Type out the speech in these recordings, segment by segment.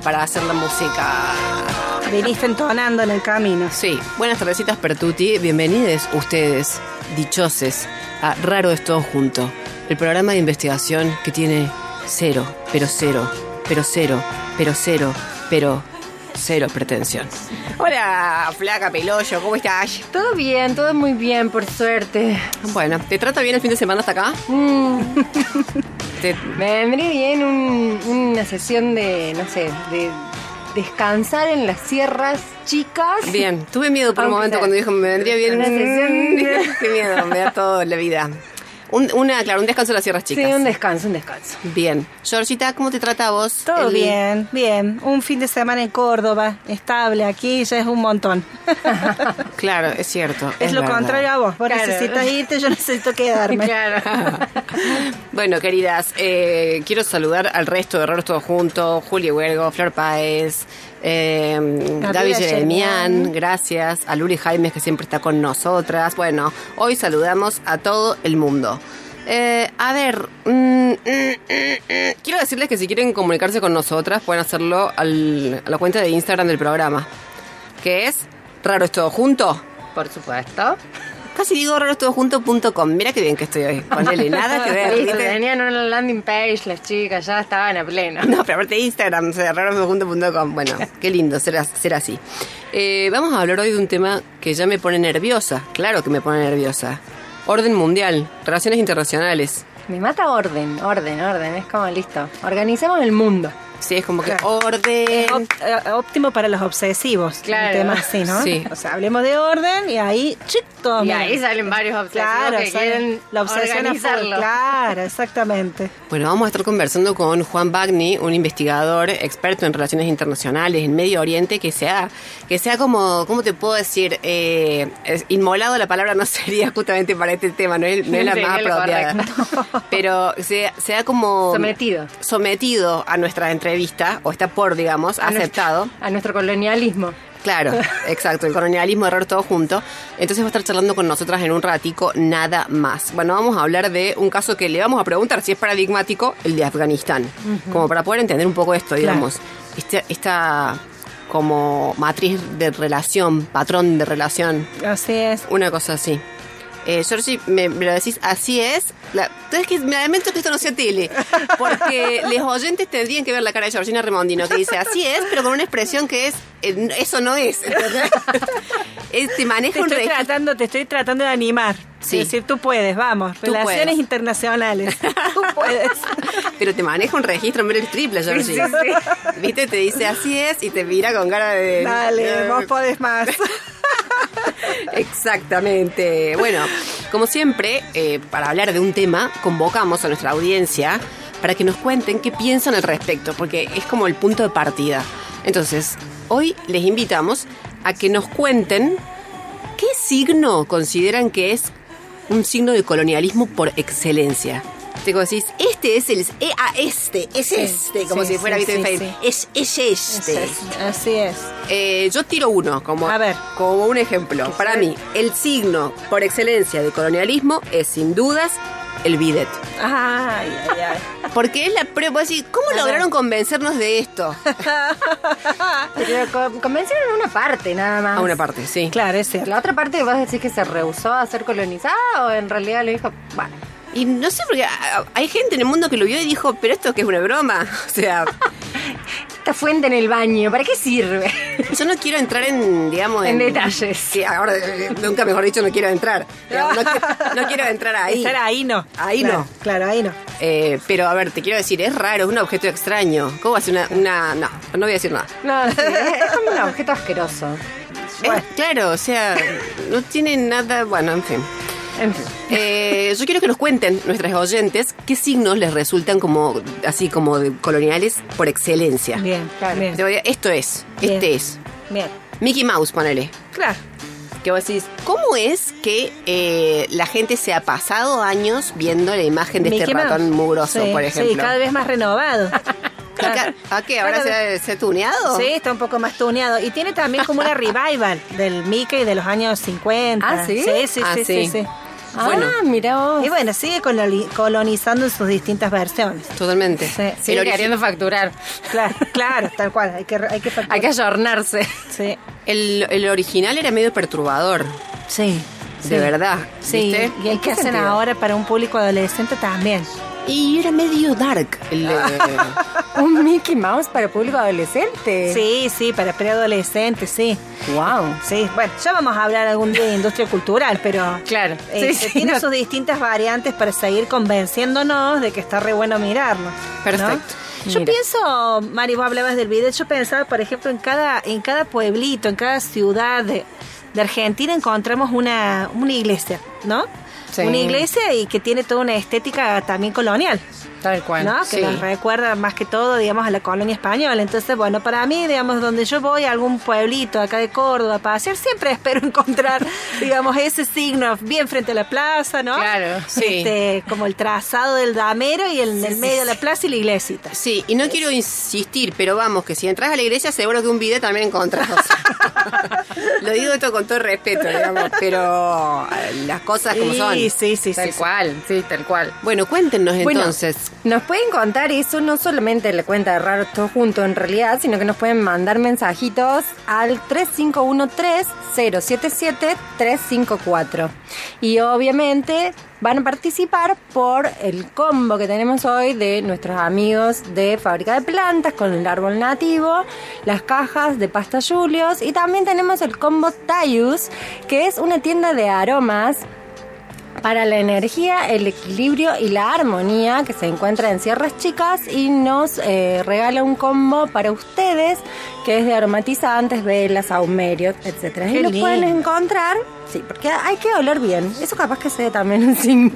Para hacer la música. Viniste entonando en el camino. Sí, buenas tardecitas Pertuti, bienvenidos ustedes, dichoses, a Raro es todo junto, el programa de investigación que tiene cero, pero cero, pero cero, pero cero, pero cero pretensión. Hola, flaca peloyo, ¿cómo estás? Todo bien, todo muy bien, por suerte. Bueno, ¿te trata bien el fin de semana hasta acá? Te- Me vendría bien un- una sesión de, no sé, de descansar en las sierras chicas. Bien, tuve miedo por un momento sea. cuando dijo me vendría bien. Una sesión. Qué miedo, me da todo la vida. Un, una, claro, un descanso de las sierras Sí, chicas. un descanso, un descanso. Bien. Georgita, ¿cómo te trata vos? Todo bien, bien. Un fin de semana en Córdoba, estable aquí, ya es un montón. Claro, es cierto. es, lo verdad. contrario a vos. Vos Claro. necesitas irte, yo necesito quedarme. Claro. Bueno, queridas, eh, quiero saludar al resto de Raros Todos Juntos, Julio Huergo, Flor Páez, eh, Gaby Jeremián. gracias, a Luli Jaimes que siempre está con nosotras. Bueno, hoy saludamos a todo el mundo. Eh, a ver, mm, mm, mm, mm. quiero decirles que si quieren comunicarse con nosotras pueden hacerlo al- a la cuenta de Instagram del programa, que es Raro es Todo Junto. Por supuesto. Casi digo rarostodojunto.com. Mira qué bien que estoy hoy. Ponele nada que ver. Tenían una landing page las chicas, ya estaban a pleno. No, pero aparte de Instagram, o sea. Bueno, qué lindo ser, ser así. Eh, vamos a hablar hoy de un tema que ya me pone nerviosa. Claro que me pone nerviosa. Orden mundial, relaciones internacionales. Me mata orden, orden, orden. Es como listo. Organizamos el mundo. Sí, es como que Claro. orden. Op- eh, óptimo para los obsesivos. Claro. Un tema así, ¿no? Sí. O sea, hablemos de orden y ahí, chic, todo Y ahí salen varios obsesivos Claro, que quieren la obsesión organizarlo. Claro, exactamente. Bueno, vamos a estar conversando con Juan Bagni, un investigador experto en relaciones internacionales en Medio Oriente, que sea, que sea como, ¿cómo te puedo decir? Eh, inmolado la palabra no sería justamente para este tema, no es, no es la más apropiada. correcto. Pero sea, sea como Sometido. sometido a nuestra entrevista, o está por, digamos, A aceptado. nuestro- a nuestro colonialismo. Claro, exacto, el colonialismo, error todo junto. Entonces va a estar charlando con nosotras en un ratico, nada más. Bueno, vamos a hablar de un caso que le vamos a preguntar si es paradigmático, el de Afganistán. Como para poder entender un poco esto, digamos. Este- esta como matriz de relación, patrón de relación, Así es. una cosa así. Eh, Georgie, me, me lo decís, así es. La, es que me lamento que esto no sea tele, porque los oyentes tendrían que ver la cara de Georgina Remondino, que dice, así es, pero con una expresión que es, eh, eso no es. ¿entendés? Es, te maneja Te un estoy, registro. tratando, te estoy tratando de animar. Sí. Es decir, tú puedes, vamos. Tú Relaciones puedes. internacionales. Tú puedes. Pero te maneja un registro Meryl triple, Georgie. Viste, te dice, así es, y te mira con cara de... Dale, vos podés más. Exactamente. Bueno, como siempre, eh, para hablar de un tema, convocamos a nuestra audiencia para que nos cuenten qué piensan al respecto, porque es como el punto de partida. Entonces, hoy les invitamos a que nos cuenten qué signo consideran que es un signo de colonialismo por excelencia. Te decís, este es el. eh, ah, este, es este, como sí, si fuera sí. Es, es este. Así es. Eh, yo tiro uno como, A ver. como un ejemplo. Para mí, el signo por excelencia de colonialismo es sin dudas el bidet. Ay, ay, ay. Porque es la prueba, decís, ¿cómo lograron convencernos de esto? Pero convencieron una parte nada más. A una parte, sí. Claro, es cierto. La otra parte vos decís que se rehusó a ser colonizada o en realidad le dijo, bueno, Y no sé, porque ah, hay gente en el mundo que lo vio y dijo, pero esto que es una broma. O sea, esta fuente en el baño, ¿para qué sirve? yo no quiero entrar en, digamos, En detalles. Sí, ahora, eh, nunca mejor dicho, no quiero entrar. Digamos, no, quiero, no quiero entrar ahí. Estar ahí no. Ahí Claro, no. Claro, ahí no. Eh, pero a ver, te quiero decir, es raro, es un objeto extraño. ¿Cómo va a ser una, una- No, no voy a decir nada. No, sí, es, como un objeto asqueroso. Es- claro, o sea, no tiene nada. Bueno, en fin. En fin. Eh, yo quiero que nos cuenten, nuestras oyentes, qué signos les resultan como así como de coloniales por excelencia. Bien, Claro. bien. Te voy a- esto es, Bien. este es. Bien. Mickey Mouse, ponele. Claro. Que vos decís, ¿cómo es que eh, la gente se ha pasado años viendo la imagen de este Mouse. ratón mugroso, Sí, por ejemplo? Sí, cada vez más renovado. Claro. ¿A qué? ¿Ahora se se ha tuneado? Sí, está un poco más tuneado. Y tiene también como una revival del Mickey de los años 50. ¿Ah, sí? Sí, sí, Ah, sí, sí. sí, sí. Bueno. Ah, mira vos. Y bueno, sigue coloni- colonizando en sus distintas versiones. Totalmente. Sí, El Sigue queriendo facturar. Claro, claro, tal cual. Hay que, hay que Hay que ayornarse. Sí, el, el original era medio perturbador, sí. de verdad. Sí, ¿viste? y hay ¿En que qué hacen sentido? ahora para un público adolescente también. Y era medio dark. el, eh, Un Mickey Mouse para público adolescente. Sí, sí, para preadolescentes, sí. Wow. Sí, bueno, ya vamos a hablar algún día de industria cultural, pero Claro. eh, Sí, se sí, tiene no- sus distintas variantes para seguir convenciéndonos de que está re bueno mirarlo. ¿no? Perfecto. Yo Mira. pienso, Mari, vos hablabas del video, yo pensaba, por ejemplo, en cada, en cada pueblito, en cada ciudad de, de Argentina encontramos una, una iglesia, ¿no? Sí. Una iglesia y que tiene toda una estética también colonial. Tal cual. ¿no? Que sí. nos recuerda más que todo, digamos, a la colonia española. Entonces, bueno, para mí, digamos, donde yo voy a algún pueblito acá de Córdoba a pasear, siempre espero encontrar, digamos, ese signo bien frente a la plaza, ¿no? Claro, sí. Este, como el trazado del damero y en el sí, medio de la plaza y la iglesita. Sí, y no quiero insistir, pero vamos, que si entras a la iglesia seguro que un video también encontrás. Lo digo esto con todo respeto, digamos, pero eh, las cosas como son. sí, sí, sí. Tal cual, sí, tal cual. Bueno, cuéntenos Bueno, entonces. Nos pueden contar eso no solamente en la cuenta de Raro Todo Junto en realidad, sino que nos pueden mandar mensajitos al 3513-077-354. Y obviamente van a participar por el combo que tenemos hoy de nuestros amigos de Fábrica de Plantas con el árbol nativo, las cajas de pasta Julios y también tenemos el combo Tayus, que es una tienda de aromas para la energía, el equilibrio y la armonía que se encuentra en Sierras Chicas y nos eh, regala un combo para ustedes que es de aromatizantes, velas, saumerio, etcétera. Y lo lindo. pueden encontrar, sí, porque hay que oler bien. Eso capaz que sea también un signo.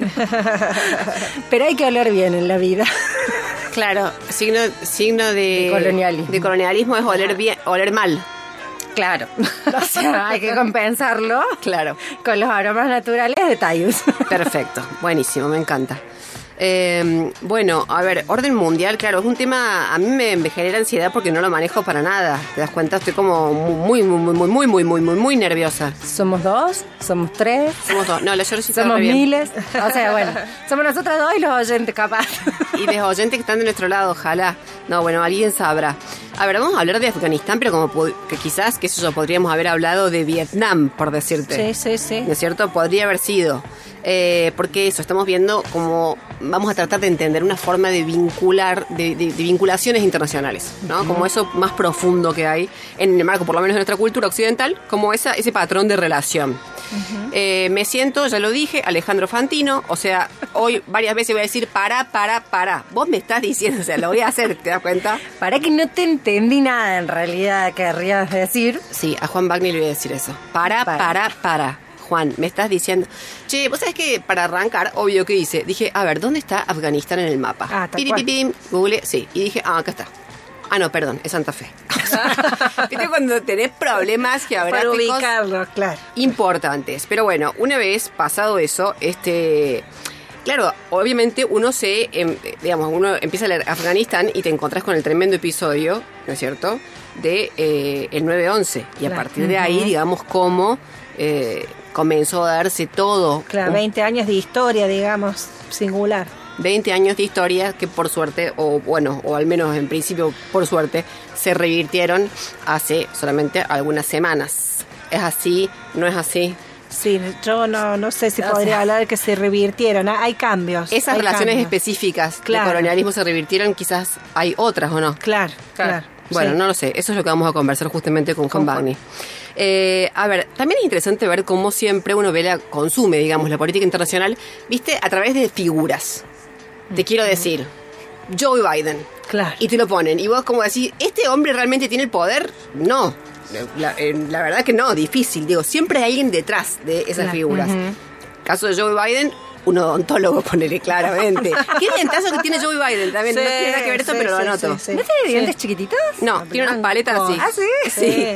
Pero hay que oler bien en la vida. Claro, signo, signo de, De colonialismo. de colonialismo es oler bien, oler mal. Claro. O sea, hay que compensarlo Claro. con los aromas naturales de Tayus. Perfecto, buenísimo, me encanta. Eh, bueno, a ver, orden mundial, claro, es un tema, a mí me, me genera ansiedad porque no lo manejo para nada. ¿Te das cuenta? Estoy como muy, muy, muy, muy, muy, muy, muy, muy, muy nerviosa. Somos dos, somos tres, Somos dos. No, la Georgie está somos bien. miles. O sea, bueno, somos nosotras dos y los oyentes capaz. Y los oyentes que están de nuestro lado, ojalá. No, bueno, alguien sabrá. A ver, vamos a hablar de Afganistán, pero como que quizás, que eso podríamos haber hablado de Vietnam, por decirte. Sí, sí, sí. ¿No es cierto? Podría haber sido. Eh, porque eso, estamos viendo como vamos a tratar de entender una forma de vincular, de, de- de vinculaciones internacionales, ¿no? Como eso más profundo que hay en el marco, por lo menos de nuestra cultura occidental, como esa, ese patrón de relación. Eh, me siento, ya lo dije, Alejandro Fantino, o sea, hoy varias veces voy a decir, para, para, para. Vos me estás diciendo, o sea, lo voy a hacer, ¿te das cuenta? Para que no te entendí nada en realidad, querrías decir. Sí, a Juan Bagni le voy a decir eso. Para, Para. para, para. Juan, me estás diciendo. Che, vos sabés que para arrancar, obvio que hice. Dije, a ver, ¿dónde está Afganistán en el mapa? Ah, tal cual. Google, sí. Y dije, ah, acá está. Ah, no, perdón, es Santa Fe. ¿Viste cuando tenés problemas Para geográficos? ubicarlo, claro. importantes. Pero bueno, una vez pasado eso, este. Claro, obviamente uno se, em, digamos, uno empieza a leer Afganistán y te encontrás con el tremendo episodio, ¿no es cierto?, de eh, el 9-11. Y a partir de ahí, digamos, cómo eh, comenzó a darse todo. Claro, Un- 20 años de historia, digamos. singular. 20 años de historia que por suerte, o bueno, o al menos en principio por suerte, se revirtieron hace solamente algunas semanas. ¿Es así? ¿No es así? Sí, yo no, no sé si O podría sea- hablar de que se revirtieron. Ah, Hay cambios. Esas hay relaciones cambios. específicas Claro. de colonialismo se revirtieron, quizás hay otras o no. Claro, claro. Bueno, Sí. no lo sé, eso es lo que vamos a conversar justamente con Juan Con Juan. Bagni. Eh, a ver, también es interesante ver cómo siempre uno ve la, consume, digamos, la política internacional, viste, a través de figuras. Te quiero decir, Joe Biden. Claro. Y te lo ponen. Y vos como decís, ¿este hombre realmente tiene el poder? No. La, la verdad que no, difícil. Digo, siempre hay alguien detrás de esas figuras. Caso de Joe Biden, un odontólogo, ponele claramente. Qué dientazo que tiene Joe Biden también. no tiene nada que ver esto, sí, pero lo anoto. sí. ¿No tiene dientes chiquititos? No, tiene unas paletas así. Ah, ¿sí? Sí.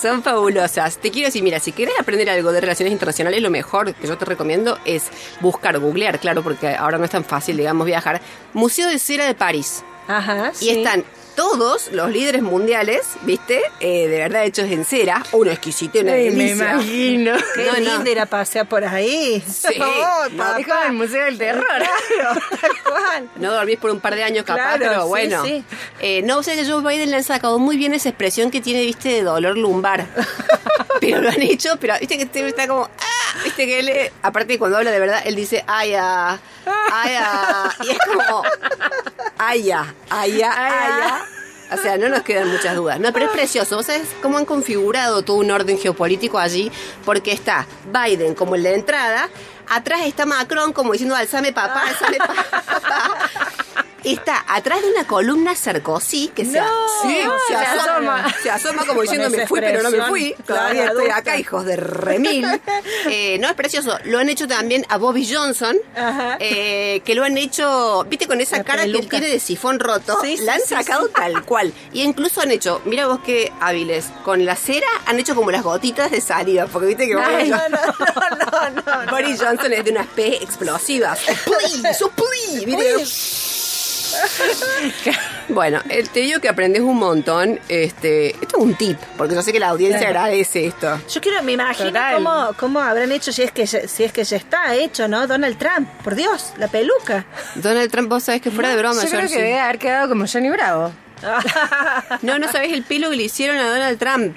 Son fabulosas. Te quiero decir, mira, si querés aprender algo de relaciones internacionales, lo mejor que yo te recomiendo es buscar, googlear, claro, porque ahora no es tan fácil, digamos, viajar. Museo de Cera de París. Ajá, Y están todos los líderes mundiales, ¿viste? Eh, de verdad hechos en cera. Uno exquisito, una Ay, me delicia. imagino. Qué No, no. lindo ir a pasear por ahí. Sí, Oh, no, papá. Es como el Museo del Terror. Claro, tal cual. No dormís por un par de años capaz, Claro, pero bueno. sí. Eh, no, o sea que Joe Biden le han sacado muy bien esa expresión que tiene, viste, de dolor lumbar. pero lo han hecho, pero viste que este está como, ah, viste que él, aparte cuando habla de verdad, él dice, ay, ah, ay, ah, y es como, ay, ah, ay, ah, ay, ah. O sea, no nos quedan muchas dudas. No, pero es precioso. ¿Vos sabés cómo han configurado todo un orden geopolítico allí? Porque está Biden como en la entrada, atrás está Macron como diciendo alzame papá, alzame papá. Está atrás de una columna Sarkozy que se, No, sí, se, se asoma, asoma. se asoma como diciendo me fui pero no me fui. Todavía estoy adulta. acá, hijos de remil. Eh, no, es precioso. Lo han hecho también a Bobby Johnson, eh, que lo han hecho, viste, con esa La cara que él tiene de sifón roto. Sí, la han sí, sacado tal cual. Y incluso han hecho, mira vos qué hábiles, con la cera han hecho como las gotitas de saliva, porque viste que Boris, No, no, no. Boris Johnson es de unas P explosivas. ¡Supli! ¡Supli! Bueno, te digo que aprendes un montón. Este, esto es un tip, porque yo sé que la audiencia Claro. agradece esto. Yo quiero, me imagino cómo, cómo habrán hecho, si es, que ya, si es que ya está hecho, ¿no? Donald Trump, por Dios, la peluca. Donald Trump, vos sabés que fuera de broma, Yo creo que debe haber quedado como Johnny Bravo. No, no sabés el pelo que le hicieron a Donald Trump.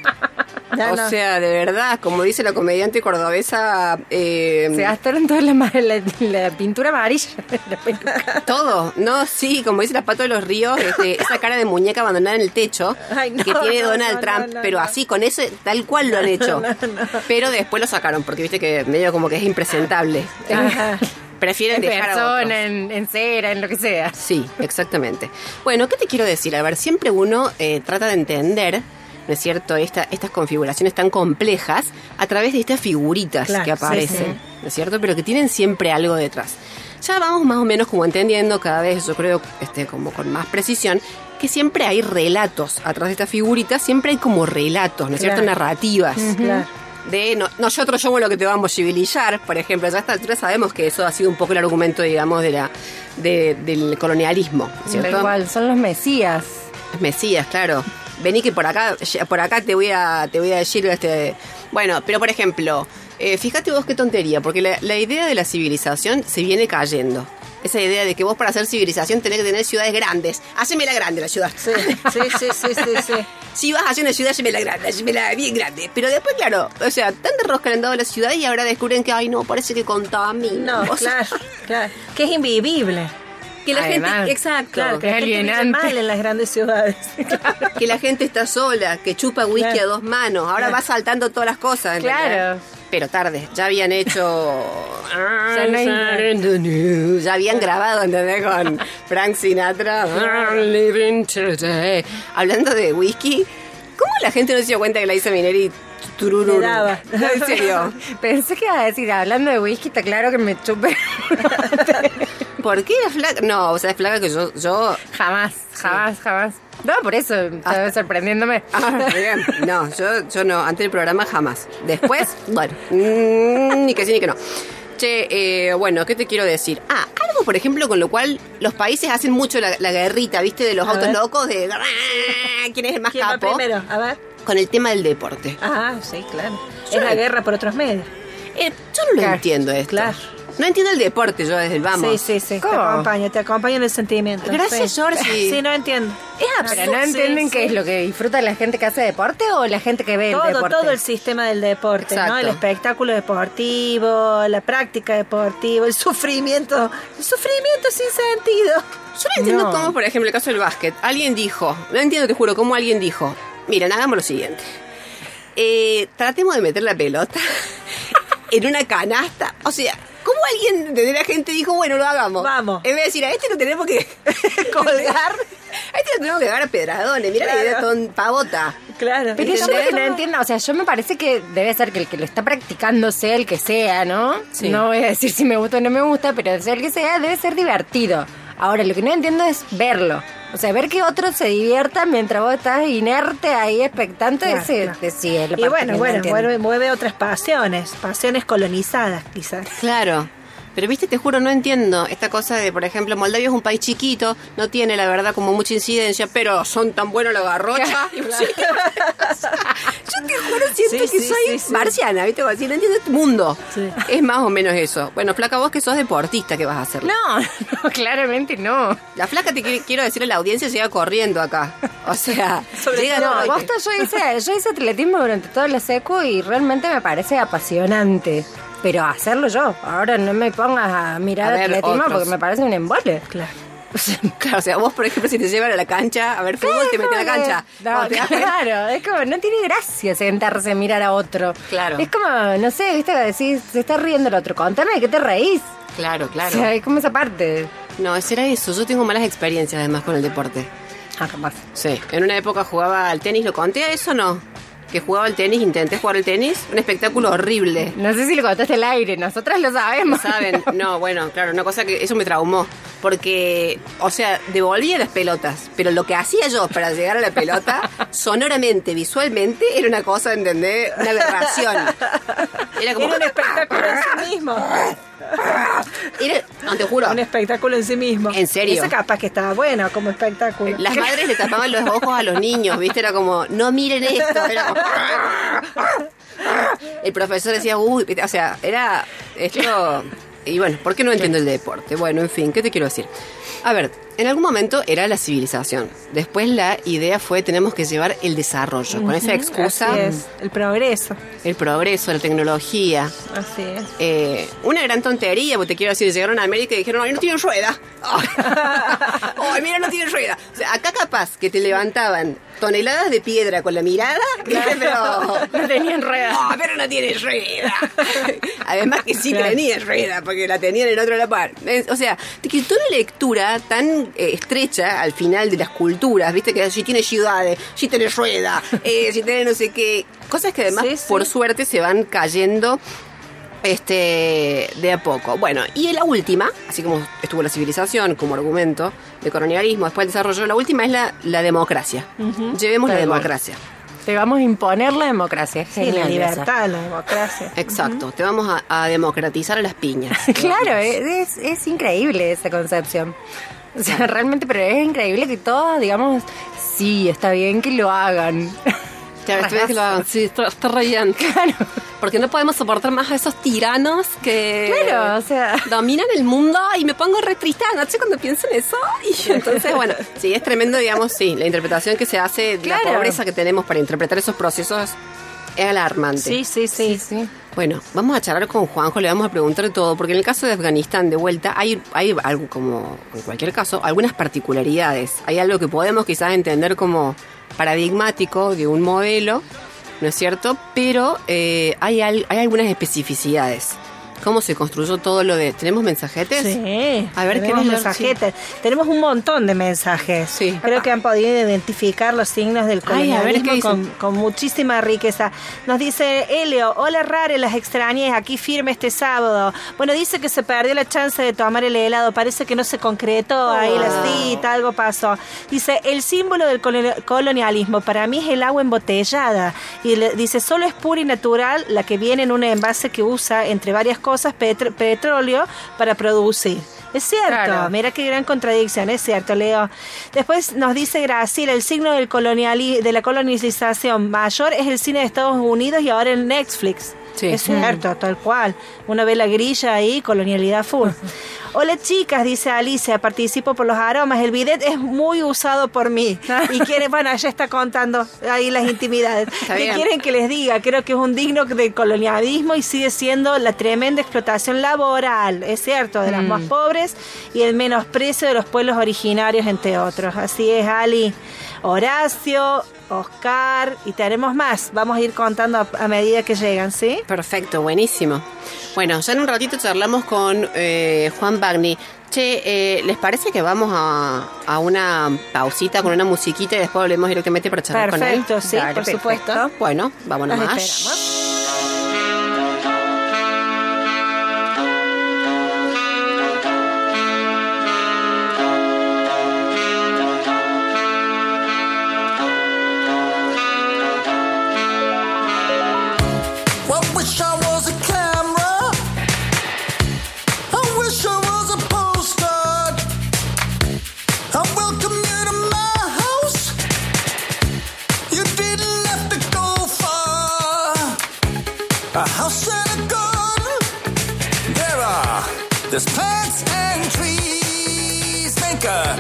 No, o no. sea, de verdad, como dice la comediante cordobesa, eh, Se gastaron toda la, ma- la, la pintura amarilla. La todo, ¿no? Sí, como dice la Pato de los Ríos, este, esa cara de muñeca abandonada en el techo Ay, no, que tiene no, Donald Trump, pero así, con eso, tal cual lo han hecho. Pero después lo sacaron, porque viste que medio como que es impresentable. Ajá. Prefieren En dejar a otros. persona, en, en cera, en lo que sea. Sí, exactamente. Bueno, ¿qué te quiero decir? A ver, siempre uno eh, trata de entender, ¿no es cierto?, Esta, estas configuraciones tan complejas a través de estas figuritas Claro, que aparecen, sí. ¿no es cierto?, pero que tienen siempre algo detrás. Ya vamos más o menos como entendiendo cada vez, yo creo, este, como con más precisión, que siempre hay relatos atrás de estas figuritas, siempre hay como relatos, ¿no es cierto?, narrativas. Claro. De no- nosotros somos lo que te vamos a civilizar, por ejemplo, ya a esta altura sabemos que eso ha sido un poco el argumento, digamos, de la, de- del colonialismo, ¿cierto? Cual, son los mesías. Mesías, claro. Vení que por acá, por acá te voy a, te voy a decir este. Bueno, pero por ejemplo, eh, fíjate vos qué tontería, porque la, la idea de la civilización se viene cayendo. Esa idea de que vos para hacer civilización tenés que tener ciudades grandes. Hacémela grande la ciudad. Sí, sí, sí, sí, sí, sí. Si vas a hacer una ciudad, hacémela grande, hacémela bien grande. Pero después, claro, o sea, tan de rosca le han dado a la ciudad y ahora descubren que, ay, no, parece que contamina. No, O sea, claro, claro. Que es invivible. Que la Además, gente, exacto, Claro, que Es la gente mal en las grandes ciudades. que la gente está sola, que chupa whisky Claro. a dos manos, ahora va saltando todas las cosas. Claro. Pero tarde, ya habían hecho. Ya habían grabado, ¿entendés? Con Frank Sinatra. Hablando de whisky, ¿cómo la gente no se dio cuenta que la hizo Mineri turururu? Daba. No, en serio. Pensé que iba a decir, hablando de whisky, está claro que me chupe. ¿Por qué la flaca? No, o sea, es flaca que yo. yo jamás, jamás, jamás. No, por eso, estaba sorprendiéndome. Ah, bien. No, yo, yo no, antes del programa jamás. Después, bueno, mm, ni que sí ni que no. Che, eh, bueno, ¿qué te quiero decir? Ah, algo, por ejemplo, con lo cual los países hacen mucho la, la guerrita, ¿viste? De los A autos ver. locos, de quién es el más ¿Quién va capo. primero? A ver. Con el tema del deporte. Ah, sí, claro. Yo es la guerra por otros medios. Eh, yo no lo Claro, entiendo esto. claro. No entiendo el deporte yo desde el vamos. Sí, sí, sí. Te ¿Cómo? acompaño, te acompaño en el sentimiento. Gracias, sí. Georgie. Sí, no entiendo. Es Pero absurdo. no entienden sí, qué sí. es lo que disfruta la gente que hace deporte o la gente que ve el deporte. todo el sistema del deporte, ¿no? El espectáculo deportivo, la práctica deportiva, el sufrimiento, el sufrimiento sin sentido. Yo no entiendo No. cómo, por ejemplo, el caso del básquet. Alguien dijo, no entiendo, te juro, cómo alguien dijo, miren, hagamos lo siguiente. Eh, tratemos de meter la pelota en una canasta. O sea, ¿cómo alguien de la gente dijo, bueno, lo hagamos? Vamos. En vez de decir, a este lo tenemos que colgar, a este lo tenemos que dar a pedradones. Mira la idea ton pavota. Claro. Pero yo lo que no entiendo, o sea, yo me parece que debe ser que el que lo está practicando sea el que sea, ¿no? Sí. No voy a decir si me gusta o no me gusta, pero sea el que sea, debe ser divertido. Ahora, lo que no entiendo es verlo. O sea, ver que otro se divierta mientras vos estás inerte ahí expectante, Claro, ese, claro. sí, es la Y parte bueno, bueno, mueve otras pasiones, pasiones colonizadas quizás. Claro. Pero viste, te juro, no entiendo esta cosa de, por ejemplo, Moldavia es un país chiquito, no tiene, la verdad, como mucha incidencia, pero son tan buenos la garrocha. Yo te juro, siento Sí, que sí, soy sí, marciana, ¿viste? Decir, no entiendo este mundo. Es más o menos eso. Bueno, flaca, vos que sos deportista, ¿qué vas a hacer? No, no, claramente no. La flaca, te quiero decir a la audiencia, llega corriendo acá. O sea, llega no. Posta, yo hice, yo hice atletismo durante todo la secu y realmente me parece apasionante. Pero hacerlo yo. Ahora no me pongas a mirar A ver, atletismo otros. porque me parece un embole. Claro. Claro, o sea, vos, por ejemplo, si te llevan a la cancha a ver fútbol, te meten a la cancha. No, claro, es como, no tiene gracia sentarse a mirar a otro. Claro. Es como, no sé, viste, decís, se está riendo el otro, contame de qué te reís. Claro, claro. O sea, es como esa parte. No, será eso. Yo tengo malas experiencias además con el deporte. Ah, capaz. Sí, en una época jugaba al tenis, ¿lo conté a eso o no? Que jugaba al tenis, intenté jugar al tenis, un espectáculo horrible. No sé si lo contaste al aire, nosotras lo sabemos. ¿Saben? No, bueno, claro, una cosa que eso me traumó. Porque, o sea, devolvía las pelotas, pero lo que hacía yo para llegar a la pelota, sonoramente, visualmente, era una cosa, ¿entendés? Una aberración. Era como. Era un espectáculo en sí mismo. Era- no, te juro. Un espectáculo en sí mismo. ¿En serio? Eso capaz que estaba bueno como espectáculo. Las madres le tapaban los ojos a los niños, ¿viste? Era como, no miren esto. Era como- El profesor decía, uy, o sea, era esto. Y bueno, ¿por qué no entiendo el deporte? Bueno, en fin, ¿qué te quiero decir? A ver, en algún momento era la civilización. Después la idea fue, tenemos que llevar el desarrollo. Con esa excusa, Así es, el progreso. el progreso, la tecnología. Así es. Eh, una gran tontería, porque te quiero decir, llegaron a América y dijeron, ay, no tienen rueda. Ay, mira, no tienen rueda. O sea, acá capaz que te levantaban toneladas de piedra con la mirada, pero... No tenían ruedas. "Ah, pero no tiene rueda. Además que sí Claro. tenía rueda, porque la tenían en otro la O sea, te quitó una lectura tan eh, estrecha al final de las culturas, viste que si tiene ciudades, si tiene rueda, eh, si tiene no sé qué. Cosas que además, Sí, sí. por suerte, se van cayendo este de a poco. Bueno, y la última, así como estuvo la civilización como argumento de colonialismo, después el desarrollo, la última es la, la democracia. Llevemos la democracia. Te vamos a imponer la democracia. Es Sí, la libertad, la democracia. Exacto, te vamos a, a democratizar a las piñas. Claro, es, es increíble esa concepción. O sea, realmente, pero es increíble que todos, digamos, sí, está bien que lo hagan. Claro, está bien que lo hagan. Sí, está, está re bien. Claro. Porque no podemos soportar más a esos tiranos que Claro, o sea. dominan el mundo y me pongo re triste anoche cuando pienso en eso. Y entonces, bueno, sí, es tremendo, digamos, sí, la interpretación que se hace, la Claro. pobreza que tenemos para interpretar esos procesos es alarmante. Sí, sí, sí. sí. Bueno, vamos a charlar con Juanjo, le vamos a preguntar todo, porque en el caso de Afganistán, de vuelta, hay, hay algo como, en cualquier caso, algunas particularidades. Hay algo que podemos quizás entender como paradigmático de un modelo, ¿no es cierto? Pero eh, hay, hay algunas especificidades. ¿Cómo se construyó todo lo de... ¿Tenemos mensajetes? Sí, A ver, tenemos ¿querés leer? mensajetes. Tenemos un montón de mensajes. Sí. Creo que han podido identificar los signos del Ay, a ver, colonialismo ¿qué dicen? con, con muchísima riqueza. Nos dice Helio, hola Rare, las extrañé, aquí firme este sábado. Bueno, dice que se perdió la chance de tomar el helado, parece que no se concretó ahí la cita, algo pasó. Dice, el símbolo del coloni- colonialismo para mí es el agua embotellada. Y le- dice, solo es pura y natural la que viene en un envase que usa, entre varias cosas, petr- petróleo para producir. Es cierto, Claro. mira qué gran contradicción, es cierto, Leo. Después nos dice Graciela, el signo del coloniali de la colonización mayor es el cine de Estados Unidos y ahora el Netflix. Sí. Es cierto, tal cual. Uno ve la grilla ahí, colonialidad full. Hola chicas, dice Alicia, participo por los aromas. El bidet es muy usado por mí. Y quiere, bueno, ella está contando ahí las intimidades. ¿Qué quieren que les diga? Creo que es un digno de colonialismo y sigue siendo la tremenda explotación laboral, es cierto, de las más pobres y el menosprecio de los pueblos originarios, entre otros. Así es, Ali. Horacio, Oscar, y tenemos más. Vamos a ir contando a, a medida que llegan, ¿sí? Perfecto, buenísimo. Bueno, ya en un ratito charlamos con eh, Juan Bagni. Che, eh, ¿les parece que vamos a, a una pausita con una musiquita y después volvemos directamente para charlar con él? Perfecto, sí, por supuesto. Bueno, vámonos Las más. esperamos. A house and a garden. There are there's plants and trees. Make a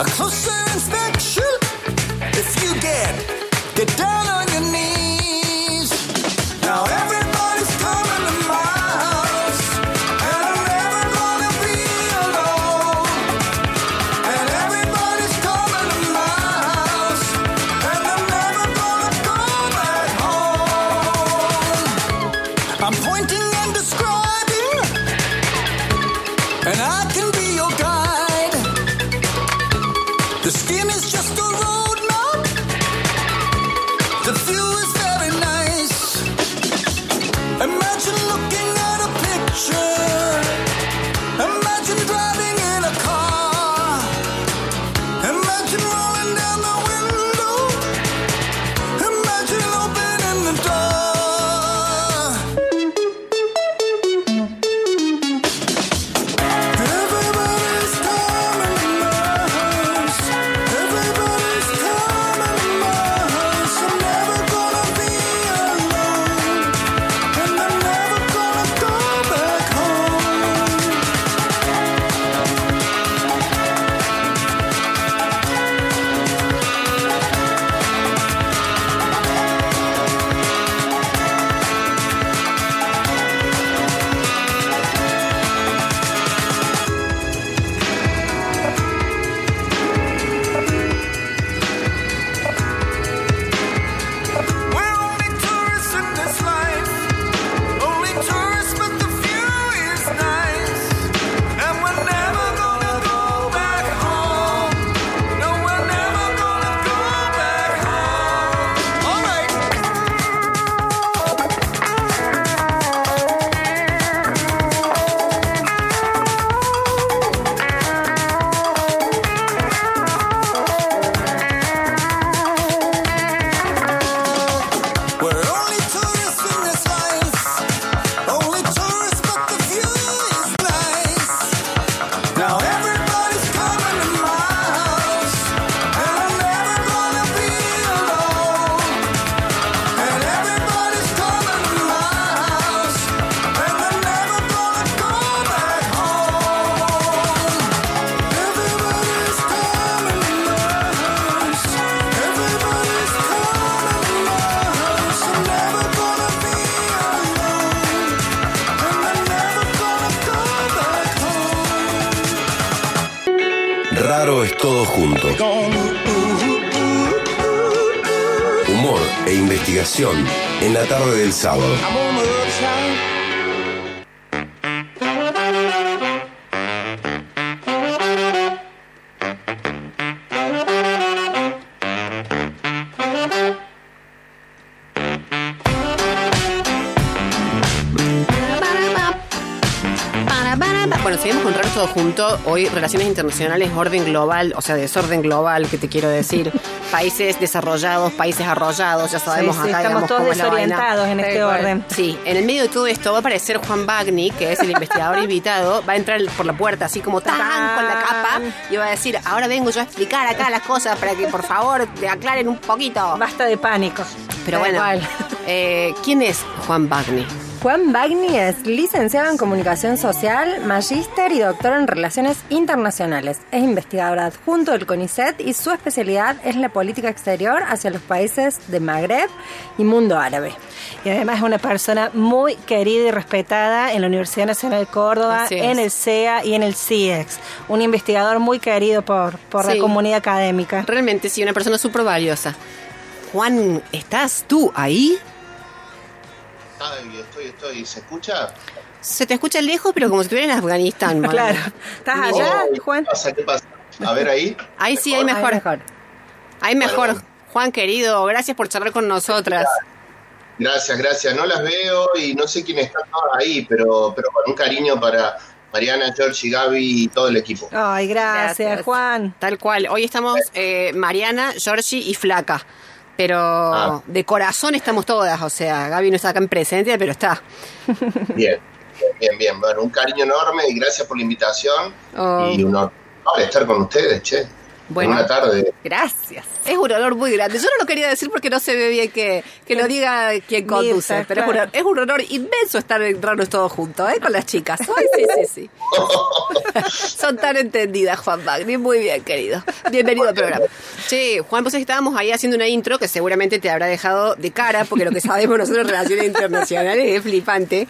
a closer inspection. If you get get down Bueno, seguimos con Raro todo junto. Hoy relaciones internacionales, orden global, o sea, desorden global, que te quiero decir. Países desarrollados, países arrollados, ya sabemos Sí, sí, acá, estamos digamos, todos desorientados en este orden. Sí, en el medio de todo esto va a aparecer Juan Bagni, que es el investigador invitado, va a entrar por la puerta así como tan con la capa y va a decir, ahora vengo yo a explicar acá las cosas para que por favor te aclaren un poquito. Basta de pánico. Pero bueno. Eh, ¿Quién es Juan Bagni? Juan Bagni es licenciado en Comunicación Social, magíster y doctor en Relaciones Internacionales. Es investigador adjunto del CONICET y su especialidad es la política exterior hacia los países de Magreb y mundo árabe. Y además es una persona muy querida y respetada en la Universidad Nacional de Córdoba, en el CEA y en el CIEX. Un investigador muy querido por, por Sí. la comunidad académica. Realmente sí, una persona súper valiosa. Juan, ¿estás tú ahí? Ay, estoy, estoy. ¿Se escucha? Se te escucha lejos, pero como si estuviera en Afganistán. man. Claro. ¿Estás allá, Oh, Juan? ¿Qué pasa? ¿Qué pasa? A ver ahí. Ahí sí, mejor. Ahí mejor. Ahí mejor. Bueno. Juan, querido, gracias por charlar con nosotras. Gracias, gracias. No las veo y no sé quién está ahí, pero, pero con un cariño para Mariana, George y Gaby y todo el equipo. Ay, gracias, Gracias. Juan. Tal cual. Hoy estamos eh, Mariana, Georgie y Flaca. Pero Ah. de corazón estamos todas. O sea, Gaby no está acá en presente, pero está. Bien, bien, bien, bien. Bueno, un cariño enorme y gracias por la invitación. Oh. Y un honor estar con ustedes, che. Bueno. En una tarde. Gracias. Es un honor muy grande. Yo no lo quería decir porque no se ve bien que, que lo diga quien conduce. Mirta, pero es, un, claro. es un honor inmenso estar en Raros todos juntos, ¿eh? Con las chicas. Ay, sí, sí, sí. Son tan entendidas, Juan Bagni. Muy bien, querido. Bienvenido al programa. Che, Juan, pues estábamos ahí haciendo una intro que seguramente te habrá dejado de cara, porque lo que sabemos nosotros en relaciones internacionales es flipante.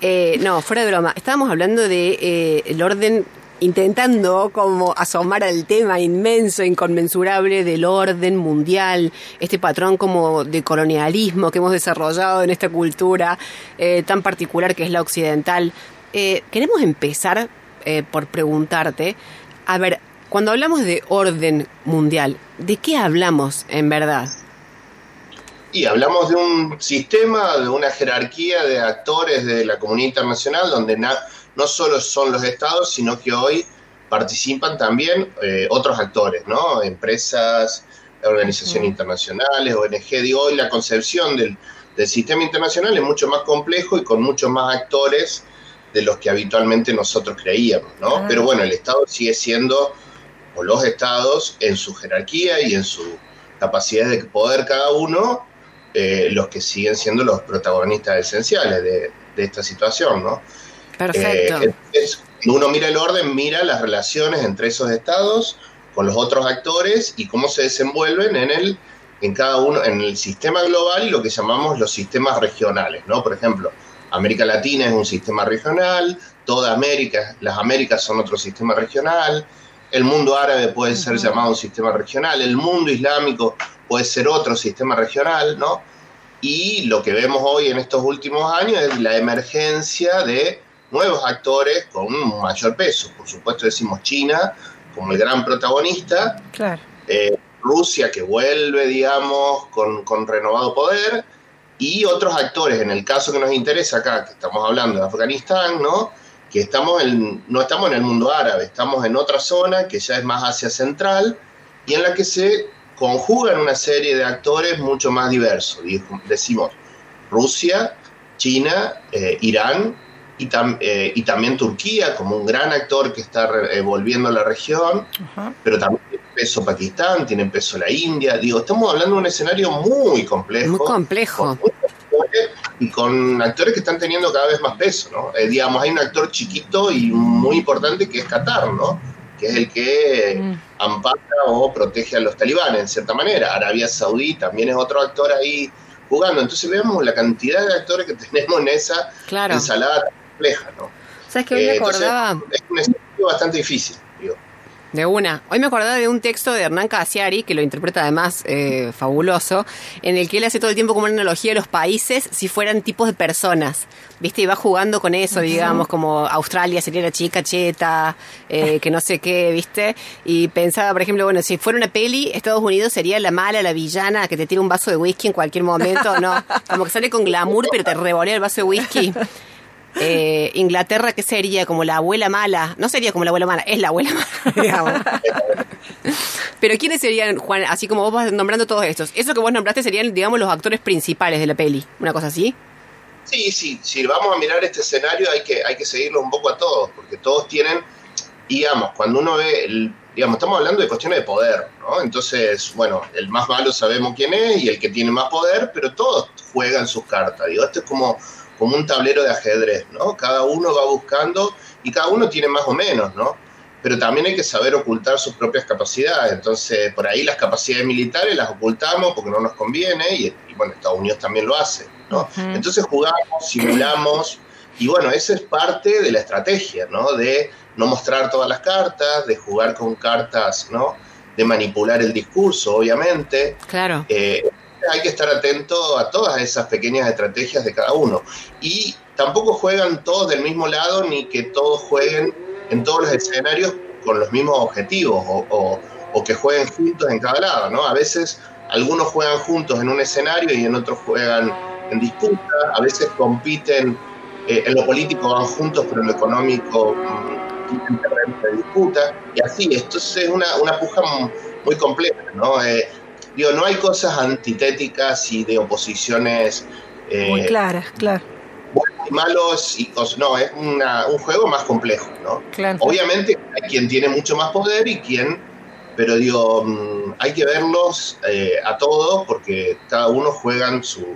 Eh, no, fuera de broma. Estábamos hablando de eh, el orden, intentando como asomar al tema inmenso, inconmensurable del orden mundial, este patrón como de colonialismo que hemos desarrollado en esta cultura eh, tan particular que es la occidental. Eh, queremos empezar eh, por preguntarte, a ver, cuando hablamos de orden mundial, ¿de qué hablamos en verdad? Y hablamos de un sistema, de una jerarquía de actores de la comunidad internacional donde no solo son los estados, sino que hoy participan también eh, otros actores, ¿no? Empresas, organizaciones internacionales, ONG. Digo, hoy la concepción del, del sistema internacional es mucho más complejo y con muchos más actores de los que habitualmente nosotros creíamos, ¿no? Ah. Pero bueno, el Estado sigue siendo, o los estados, en su jerarquía y en su capacidad de poder cada uno, eh, los que siguen siendo los protagonistas esenciales de, de esta situación, ¿no? Perfecto. Eh, entonces, uno mira el orden, mira las relaciones entre esos estados con los otros actores y cómo se desenvuelven en el en cada uno en el sistema global y lo que llamamos los sistemas regionales, ¿no? Por ejemplo, América Latina es un sistema regional, toda América, las Américas son otro sistema regional, el mundo árabe puede ser llamado un sistema regional, el mundo islámico puede ser otro sistema regional, ¿no? Y lo que vemos hoy en estos últimos años es la emergencia de nuevos actores con un mayor peso. Por supuesto decimos China como el gran protagonista, Claro. eh, Rusia que vuelve, digamos, con, con renovado poder, y otros actores, en el caso que nos interesa acá, que estamos hablando de Afganistán, ¿no? Que estamos en, no estamos en el mundo árabe, estamos en otra zona que ya es más Asia Central y en la que se conjugan una serie de actores mucho más diversos. Decimos Rusia, China, eh, Irán y, tam- eh, y también Turquía como un gran actor que está re- eh, volviendo a la región pero también tiene peso Pakistán, tiene peso la India. Digo, estamos hablando de un escenario muy complejo. Muy complejo. Y con actores que están teniendo cada vez más peso, ¿no? Eh, digamos, hay un actor chiquito y muy importante que es Qatar, ¿no? Que es el que Mm. ampara o protege a los talibanes, en cierta manera. Arabia Saudí también es otro actor ahí jugando. Entonces vemos la cantidad de actores que tenemos en esa Claro. ensalada compleja, ¿no? ¿Sabes que hoy me Eh, entonces, acordaba? es un escenario bastante difícil, digo. De una. Hoy me acordaba de un texto de Hernán Casiari, que lo interpreta además eh, fabuloso, en el que él hace todo el tiempo como una analogía de los países si fueran tipos de personas. ¿Viste? Y va jugando con eso, digamos, como Australia sería la chica cheta, eh, que no sé qué, ¿viste? Y pensaba, por ejemplo, bueno, si fuera una peli, Estados Unidos sería la mala, la villana, que te tira un vaso de whisky en cualquier momento, ¿no? Como que sale con glamour, pero te revolea el vaso de whisky. Eh, Inglaterra, ¿qué sería? Como la abuela mala. No sería como la abuela mala, es la abuela mala, digamos. Pero ¿quiénes serían, Juan? Así como vos vas nombrando todos estos. Eso que vos nombraste serían, digamos, los actores principales de la peli. Una cosa así. Sí, sí, si vamos a mirar este escenario hay que, hay que seguirlo un poco a todos, porque todos tienen, digamos, cuando uno ve el, digamos, estamos hablando de cuestiones de poder, ¿no? Entonces, bueno, el más malo sabemos quién es y el que tiene más poder, pero todos juegan sus cartas. Digo, esto es como, como un tablero de ajedrez, ¿no? Cada uno va buscando y cada uno tiene más o menos, ¿no? Pero también hay que saber ocultar sus propias capacidades. Entonces, por ahí las capacidades militares las ocultamos porque no nos conviene y, y bueno, Estados Unidos también lo hace, ¿no? Entonces jugamos, simulamos y bueno, esa es parte de la estrategia, ¿no? De no mostrar todas las cartas, de jugar con cartas, ¿no? De manipular el discurso, obviamente. Claro. Eh, hay que estar atento a todas esas pequeñas estrategias de cada uno. Y tampoco juegan todos del mismo lado ni que todos jueguen en todos los escenarios con los mismos objetivos o, o- que jueguen juntos en cada lado, ¿no? A veces algunos juegan juntos en un escenario y en otros juegan en disputa, a veces compiten, eh, en lo político van juntos, pero en lo económico mm, tienen terrenos de disputa, y así, esto es una, una puja muy compleja, ¿no? Eh, digo, no hay cosas antitéticas y de oposiciones eh, Muy claras, claro. buenos y malos, y cosas, no, es una- un juego más complejo, ¿no? Claro. Obviamente hay quien tiene mucho más poder y quien, pero digo, mm, hay que verlos eh, a todos porque cada uno juegan su,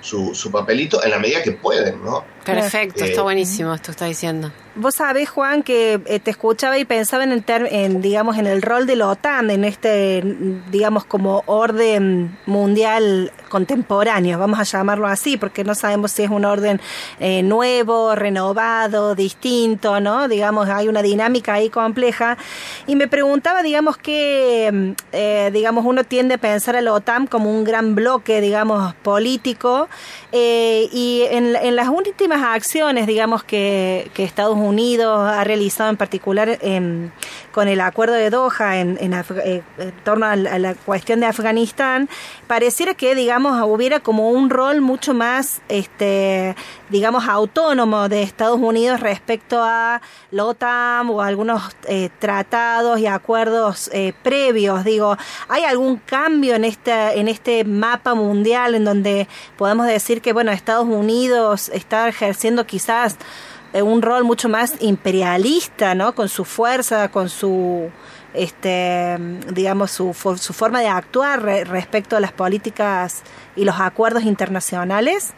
su, su papelito en la medida que pueden, ¿no? Perfecto, Eh, está buenísimo esto que está diciendo. Vos sabés, Juan, que eh, te escuchaba y pensaba en el, ter- en, digamos, en el rol de la OTAN, en este, digamos, como orden mundial contemporáneo, vamos a llamarlo así, porque no sabemos si es un orden eh, nuevo, renovado, distinto, ¿no? Digamos, hay una dinámica ahí compleja. Y me preguntaba, digamos, que, eh, digamos, uno tiende a pensar a la OTAN como un gran bloque, digamos, político, eh, y en, en las últimas acciones, digamos, que, Estados Unidos ha realizado en particular em, con el acuerdo de Doha en, en, eh, torno a la, cuestión de Afganistán, pareciera que, digamos, hubiera como un rol mucho más, este, digamos, autónomo de Estados Unidos respecto a la OTAN o algunos eh, tratados y acuerdos eh, previos. Digo, ¿hay algún cambio en este, en este mapa mundial en donde podemos decir que, bueno, Estados Unidos está ejerciendo quizás eh, un rol mucho más imperialista, ¿no? Con su fuerza, con su este digamos su, for- su forma de actuar re- respecto a las políticas y los acuerdos internacionales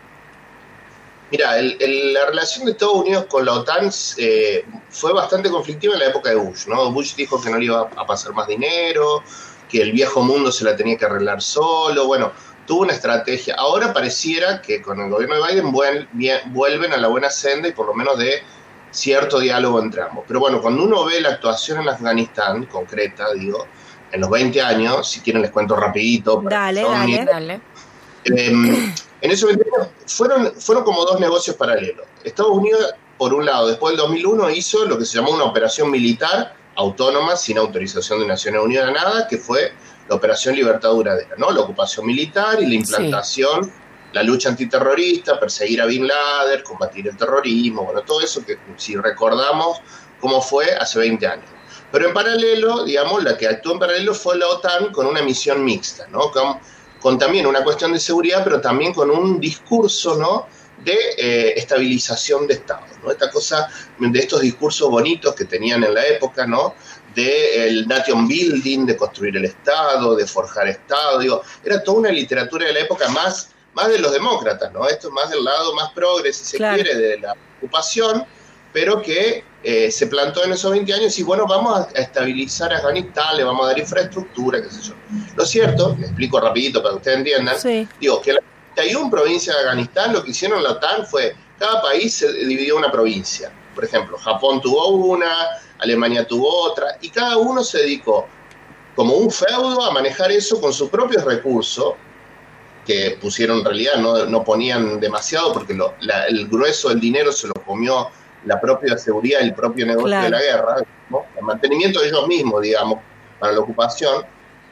Mira, la relación de Estados Unidos con la OTAN eh, fue bastante conflictiva en la época de Bush, ¿no? Bush dijo que no le iba a pasar más dinero, que el viejo mundo se la tenía que arreglar solo, bueno, tuvo una estrategia. Ahora pareciera que con el gobierno de Biden vuelven a la buena senda y por lo menos de cierto diálogo entre ambos. Pero bueno, cuando uno ve la actuación en Afganistán, concreta, digo, en los 20 años, si quieren les cuento rapidito. Dale, dale. Dale. eh, en ese momento fueron, fueron como dos negocios paralelos. Estados Unidos, por un lado, después del 2001 hizo lo que se llamó una operación militar autónoma, sin autorización de Naciones Unidas, nada, que fue la Operación Libertad Duradera, ¿no? La ocupación militar y la implantación, la lucha antiterrorista, perseguir a Bin Laden, combatir el terrorismo, bueno, todo eso que si recordamos cómo fue hace 20 años. Pero en paralelo, digamos, la que actuó en paralelo fue la OTAN con una misión mixta, ¿no? Con, con también una cuestión de seguridad, pero también con un discurso, ¿no? de eh, estabilización de Estado, ¿no? Esta cosa de estos discursos bonitos que tenían en la época, ¿no? De el nation building, de construir el Estado, de forjar Estado, digo, era toda una literatura de la época más, más de los demócratas, ¿no? Esto es más del lado más progres, si se Claro. quiere, de la ocupación, pero que eh, se plantó en esos 20 años y bueno, vamos a, a estabilizar Afganistán, le vamos a dar infraestructura, qué sé yo. Lo cierto, le explico rapidito para que ustedes entiendan, Sí. digo, que la 31 provincias de Afganistán lo que hicieron la OTAN fue, cada país se dividió una provincia. Por ejemplo, Japón tuvo una, Alemania tuvo otra, y cada uno se dedicó como un feudo a manejar eso con sus propios recursos, que pusieron en realidad, no, no ponían demasiado porque lo- la- el grueso del dinero se lo comió la propia seguridad el propio negocio Claro. de la guerra, ¿no? el mantenimiento de ellos mismos, digamos, para la ocupación,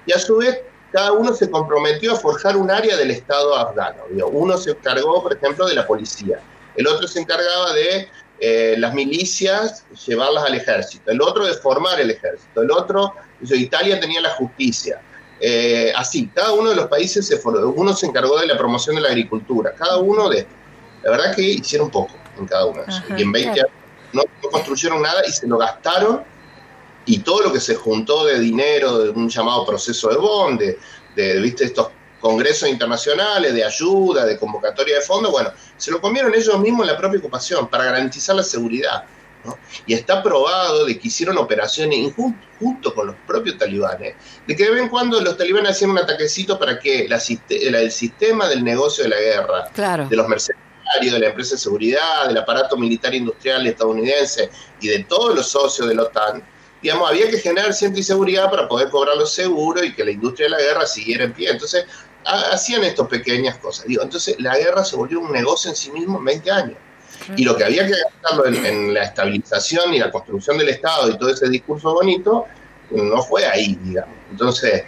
y a su vez cada uno se comprometió a forjar un área del Estado afgano. Uno se encargó, por ejemplo, de la policía, el otro se encargaba de eh, las milicias, llevarlas al ejército, el otro de formar el ejército, el otro, Italia tenía la justicia. Eh, así, cada uno de los países, se for- uno se encargó de la promoción de la agricultura, cada uno de. La verdad que hicieron poco en cada uno de. Ajá, y en 20 claro. años no, no construyeron nada y se lo gastaron y todo lo que se juntó de dinero de un llamado proceso de Bonn, de, de, ¿viste? estos congresos internacionales de ayuda, de convocatoria de fondos, bueno, se lo comieron ellos mismos en la propia ocupación para garantizar la seguridad. ¿no? Y está probado de que hicieron operaciones junto con los propios talibanes, de que de vez en cuando los talibanes hacían un ataquecito para que la el sistema del negocio de la guerra, Claro. de los mercenarios, de la empresa de seguridad, del aparato militar industrial estadounidense y de todos los socios de la OTAN, digamos, había que generar cierta inseguridad para poder cobrar los seguros y que la industria de la guerra siguiera en pie. Entonces, hacían estas pequeñas cosas. Digo, entonces, la guerra se volvió un negocio en sí mismo en 20 años. Y lo que había que gastarlo en, en la estabilización y la construcción del Estado y todo ese discurso bonito, no fue ahí, digamos. Entonces,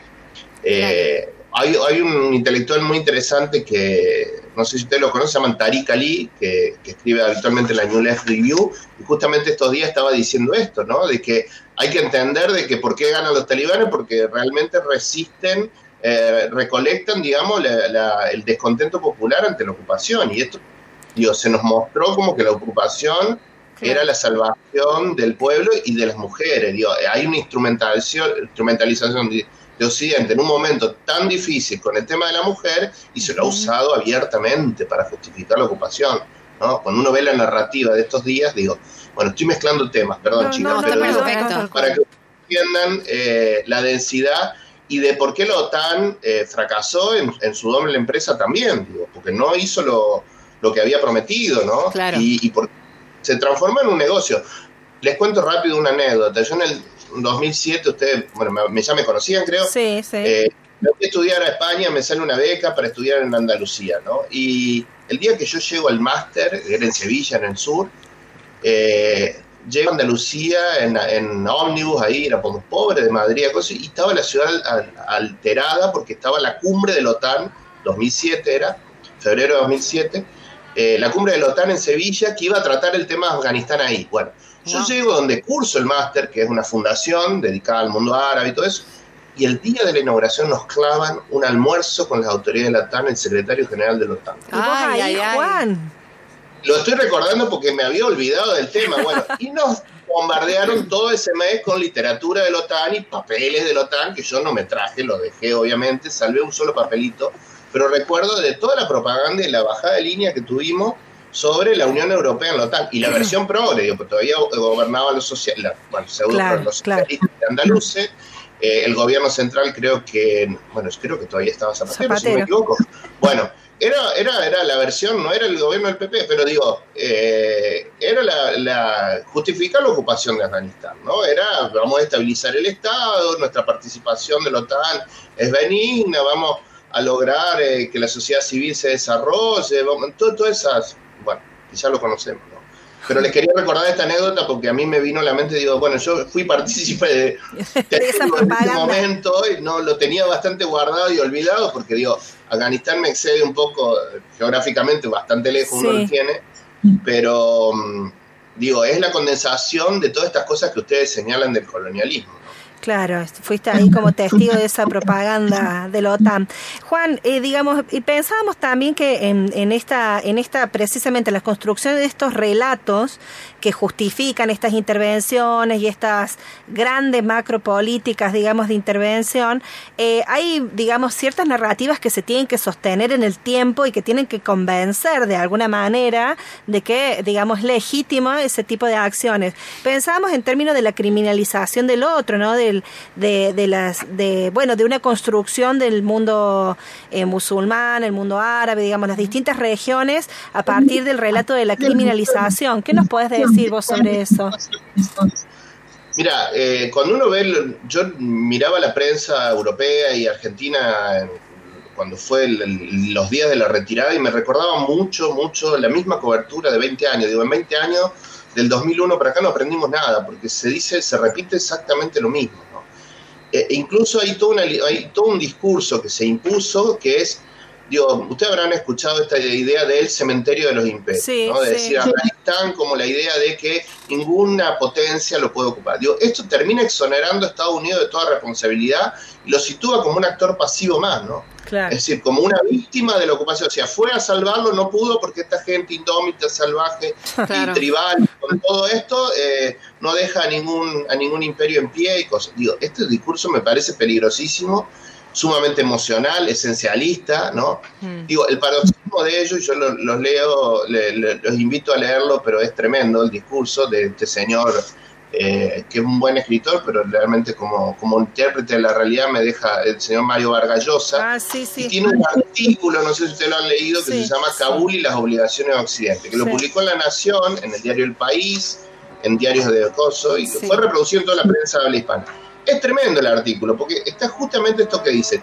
eh, hay, hay un intelectual muy interesante que, no sé si usted lo conoce, se llama Tariq Ali, que, que escribe habitualmente en la New Left Review, y justamente estos días estaba diciendo esto, ¿no? De que hay que entender de que por qué ganan los talibanes, porque realmente resisten, eh, recolectan, digamos, la- la- el descontento popular ante la ocupación. Y esto, digo, se nos mostró como que la ocupación era la salvación del pueblo y de las mujeres. Digo, hay una instrumentalización, instrumentalización de, de Occidente en un momento tan difícil con el tema de la mujer y se lo ha usado abiertamente para justificar la ocupación. ¿no? Cuando uno ve la narrativa de estos días, digo, bueno, estoy mezclando temas, perdón, No, pero digo, para que entiendan eh, la densidad y de por qué la OTAN eh, fracasó en, en su doble empresa también, digo, porque no hizo lo, lo que había prometido, ¿no? Claro. Y, y por- se transformó en un negocio. Les cuento rápido una anécdota. Yo en el 2007, ustedes, bueno, me, ya me conocían, creo. Sí, sí. Eh, me fui a estudiar a España, me sale una beca para estudiar en Andalucía, ¿no? Y el día que yo llego al máster, era en Sevilla, en el sur, eh, llego a Andalucía en, en ómnibus, ahí éramos pobres de Madrid, cosas, y estaba la ciudad al- alterada porque estaba la cumbre de la OTAN, 2007 era, febrero de 2007, eh, la cumbre de la OTAN en Sevilla, que iba a tratar el tema de Afganistán ahí. Bueno, yo llego donde curso el máster, que es una fundación dedicada al mundo árabe y todo eso, y el día de la inauguración nos clavan un almuerzo con las autoridades de la OTAN, el secretario general de la OTAN. Ay, ay, ay. Juan. Lo estoy recordando porque me había olvidado del tema. Bueno, y nos bombardearon todo ese mes con literatura de la OTAN y papeles de la OTAN que yo no me traje, lo dejé obviamente, salvé un solo papelito, pero recuerdo de toda la propaganda y la bajada de línea que tuvimos sobre la Unión Europea en la OTAN y la versión progre, digo, porque todavía gobernaban los, social, la- bueno, Claro, los claro. socialistas de andaluces. Eh, el gobierno central creo que, bueno, creo que todavía estaba Zapatero, si no me equivoco. Bueno, era, era, era la versión, no era el gobierno del PP, pero digo, eh, era la, justificar la ocupación de Afganistán, ¿no? Era, vamos a estabilizar el Estado, nuestra participación de la OTAN es benigna, vamos a lograr eh, que la sociedad civil se desarrolle, vamos, todas esas, bueno, que ya lo conocemos, ¿no? Pero les quería recordar esta anécdota porque a mí me vino a la mente, digo, bueno, yo fui partícipe de, De propaganda. momento y no lo tenía bastante guardado y olvidado porque digo, Afganistán me excede un poco eh, geográficamente, bastante lejos uno lo tiene, pero mm, digo, es la condensación de todas estas cosas que ustedes señalan del colonialismo. Claro, fuiste ahí como testigo de esa propaganda de la OTAN. Juan, eh, digamos, y pensábamos también que en, en esta, en esta, precisamente la construcción de estos relatos que justifican estas intervenciones y estas grandes macropolíticas, digamos, de intervención, eh, hay, digamos, ciertas narrativas que se tienen que sostener en el tiempo y que tienen que convencer de alguna manera de que, digamos, es legítimo ese tipo de acciones. Pensamos en términos de la criminalización del otro, ¿no? Del, de, de las, de, bueno, de una construcción del mundo eh, musulmán, el mundo árabe, digamos, las distintas regiones a partir del relato de la criminalización. ¿Qué nos puedes decir vos sobre eso? Mira, eh, cuando uno ve, el- yo miraba la prensa europea y argentina en- cuando fue el- el- los días de la retirada y me recordaba mucho, mucho la misma cobertura de 20 años. Digo, en 20 años, del 2001 para acá no aprendimos nada, porque se dice, se repite exactamente lo mismo. ¿no? Eh, incluso hay todo, una, hay todo un discurso que se impuso que es, digo, ustedes habrán escuchado esta idea del cementerio de los imperios, Sí, ¿no? de sí. decir Afganistán como la idea de que ninguna potencia lo puede ocupar. Digo, esto termina exonerando a Estados Unidos de toda responsabilidad y lo sitúa como un actor pasivo más, ¿no? Claro. Es decir, como una víctima de la ocupación. O sea, fue a salvarlo, no pudo porque esta gente indómita, salvaje Claro. y tribal, con todo esto eh, no deja a ningún, a ningún imperio en pie y cosas. Digo, este discurso me parece peligrosísimo, sumamente emocional, esencialista, ¿no? Mm. Digo, el paroxismo de ello, y yo lo- los leo, le- le- los invito a leerlo, pero es tremendo el discurso de este señor, eh, que es un buen escritor, pero realmente como, como intérprete de la realidad me deja el señor Mario Vargas Llosa. Ah, sí, Y sí. tiene un artículo, no sé si ustedes lo han leído, que Sí, se llama Kabul y las obligaciones de Occidente, que lo publicó en La Nación, en el diario El País, en diarios de Coso, y fue reproducido en toda la prensa de habla hispana. Es tremendo el artículo, porque está justamente esto que dice.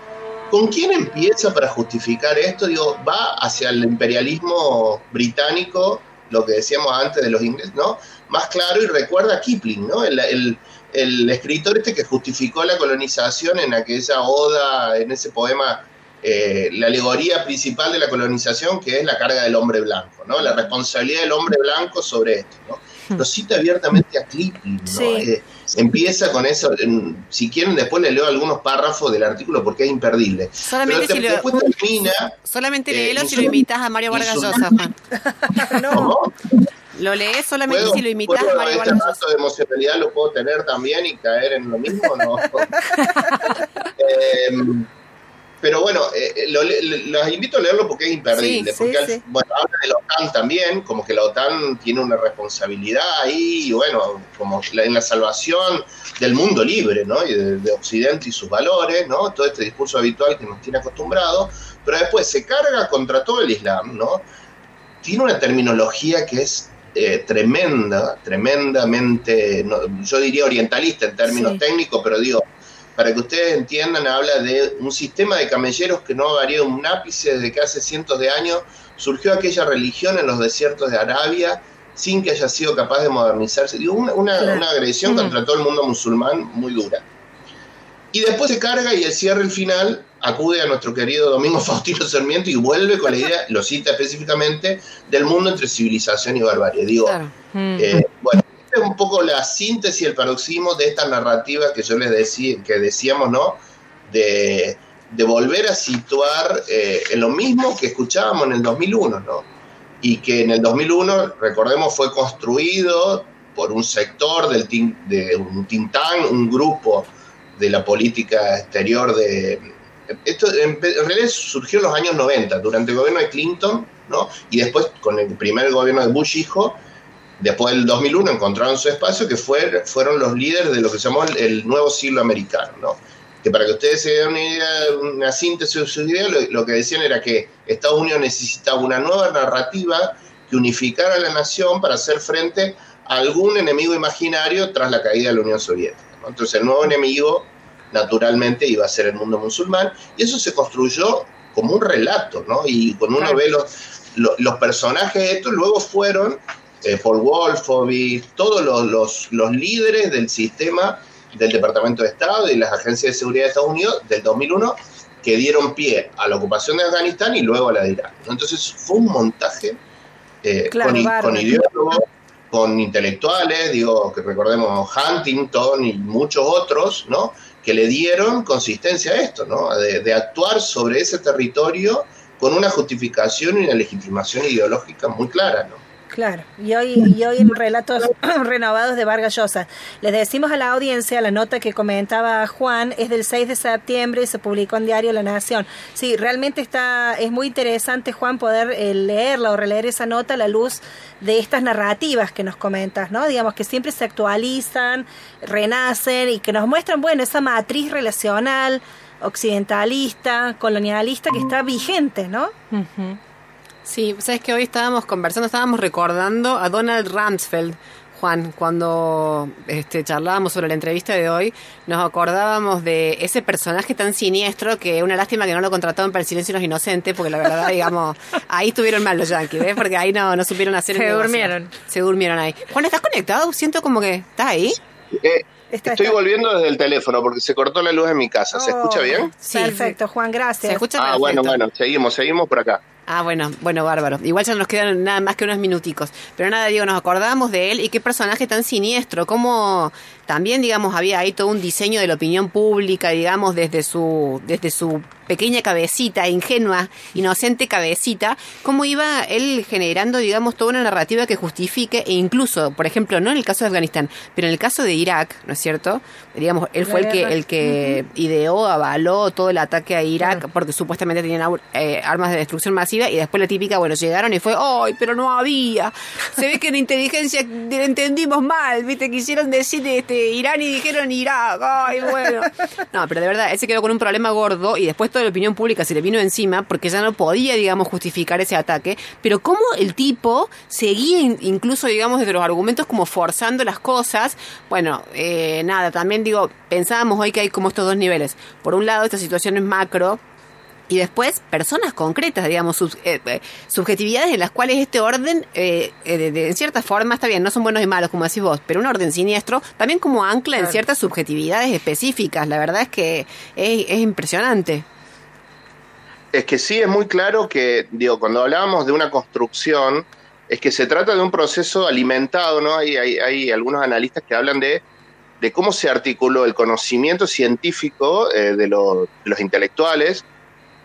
¿Con quién empieza para justificar esto? Digo, va hacia el imperialismo británico, lo que decíamos antes de los ingleses, ¿no? Más claro y recuerda a Kipling, ¿no? El, el- el escritor este que justificó la colonización en aquella oda, en ese poema, eh, la alegoría principal de la colonización, que es la carga del hombre blanco, ¿no? La responsabilidad del hombre blanco sobre esto, ¿no? Lo cita abiertamente a Kipling, ¿no? Sí. Eh, empieza con eso, en- si quieren después le leo algunos párrafos del artículo porque es imperdible. Solamente Pero si lo- después termina, Solamente Eh, léelo si lo imitas a Mario Vargas Llosa, Juan. No. ¿cómo? Lo lees solamente ¿Puedo, si lo imitas Mario este rato de emocionalidad lo puedo tener también y caer en lo mismo no? Em, pero bueno, eh, lo le- los invito a leerlo porque es imperdible. Sí, porque sí, al- sí. bueno, habla de la OTAN también, como que la OTAN tiene una responsabilidad ahí, y bueno, como en la salvación del mundo libre, ¿no? Y de, de Occidente y sus valores, ¿no? Todo este discurso habitual que nos tiene acostumbrados, pero después se carga contra todo el Islam, ¿no? Tiene una terminología que es eh, tremenda, tremendamente, no, yo diría orientalista en términos Sí. técnicos, pero digo, para que ustedes entiendan, habla de un sistema de camelleros que no varía un ápice desde que hace cientos de años surgió aquella religión en los desiertos de Arabia sin que haya sido capaz de modernizarse. Digo, una, una- agresión contra todo el mundo musulmán muy dura. Y después se carga y el cierre, el final, acude a nuestro querido Domingo Faustino Sarmiento y vuelve con la idea, lo cita específicamente, del mundo entre civilización y barbarie. Digo, Claro. Mm. eh, bueno, esta es un poco la síntesis, el paroxismo de esta narrativa que yo les decía, que decíamos, ¿no? De, de volver a situar eh, en lo mismo que escuchábamos en el 2001, ¿no? Y que en el 2001, recordemos, fue construido por un sector del de un Tintán, un grupo de la política exterior de... Esto en, realidad surgió en los años 90, durante el gobierno de Clinton, ¿no? Y después con el primer gobierno de Bush hijo, después del 2001 encontraron su espacio, que fue, fueron los líderes de lo que se llamó el, nuevo siglo americano, ¿no? Que para que ustedes se den una idea, una síntesis de su idea, lo, lo que decían era que Estados Unidos necesitaba una nueva narrativa que unificara a la nación para hacer frente a algún enemigo imaginario tras la caída de la Unión Soviética. ¿No? Entonces el nuevo enemigo naturalmente iba a ser el mundo musulmán y eso se construyó como un relato, ¿no? Y cuando uno ve los, lo- los personajes de estos, luego fueron eh, Paul Wolfowitz, todos los, los, los líderes del sistema del Departamento de Estado y las agencias de seguridad de Estados Unidos del 2001 que dieron pie a la ocupación de Afganistán y luego a la de Irak. Entonces fue un montaje eh, Claro, con, con ideólogos, con intelectuales, digo, que recordemos Huntington y muchos otros, ¿no? Que le dieron consistencia a esto, ¿no? De, de actuar sobre ese territorio con una justificación y una legitimación ideológica muy clara, ¿no? Claro, y hoy, y hoy en relatos renovados de Vargas Llosa. Les decimos a la audiencia, la nota que comentaba Juan es del 6 de septiembre y se publicó en Diario La Nación. Sí, realmente está, es muy interesante, Juan, poder eh, leerla o releer esa nota a la luz de estas narrativas que nos comentas, ¿no? Digamos que siempre se actualizan, renacen y que nos muestran, bueno, esa matriz relacional, occidentalista, colonialista que está vigente, ¿no? Sí, sabes que hoy estábamos conversando, estábamos recordando a Donald Rumsfeld, Juan, cuando este, charlábamos sobre la entrevista de hoy, nos acordábamos de ese personaje tan siniestro que una lástima que no lo contrataron para el silencio de los inocentes, porque la verdad, digamos, ahí estuvieron mal los yankees, ¿ves? Porque ahí no, no supieron hacer el Se negocio. durmieron. Se durmieron ahí. Juan, ¿estás conectado? Siento como que estás ahí. Eh, Está- estoy está- volviendo desde el teléfono porque se cortó la luz en mi casa. ¿Se escucha Oh, bien? Sí, Perfecto, Juan, gracias. Se escucha Ah, perfecto. bueno, bueno, seguimos, seguimos por acá. Ah, bueno, bueno, bárbaro. Igual ya nos quedan nada más que unos minuticos. Pero nada, digo, nos acordamos de él y qué personaje tan siniestro, cómo también, digamos, había ahí todo un diseño de la opinión pública, digamos, desde su, desde su pequeña cabecita, ingenua, inocente cabecita, cómo iba él generando, digamos, toda una narrativa que justifique, e incluso, por ejemplo, no en el caso de Afganistán, pero en el caso de Irak, ¿no es cierto? Digamos, él fue el que, el que ideó, avaló todo el ataque a Irak, porque supuestamente tenían eh, armas de destrucción masiva, y después la típica, bueno, llegaron y fue, ¡ay, pero no había! Se ve que en inteligencia entendimos mal, ¿viste? Quisieron decir este, Irán y dijeron Irak, ¡ay, bueno! No, pero de verdad, él se quedó con un problema gordo y después toda la opinión pública se le vino encima porque ya no podía, digamos, justificar ese ataque. Pero cómo el tipo seguía in- incluso, digamos, desde los argumentos como forzando las cosas. Bueno, eh, nada, también digo, pensábamos hoy que hay como estos dos niveles. Por un lado, esta situación es macro, y después personas concretas, digamos, sub- eh, eh, subjetividades en las cuales este orden, eh, eh, de, de- en cierta forma, está bien, no son buenos y malos, como decís vos, pero un orden siniestro también como ancla en ciertas subjetividades específicas. La verdad es que es, es impresionante. Es que sí es muy claro que, digo, cuando hablábamos de una construcción, es que se trata de un proceso alimentado, ¿no? Hay, hay, hay algunos analistas que hablan de, de cómo se articuló el conocimiento científico eh, de, los- de los intelectuales,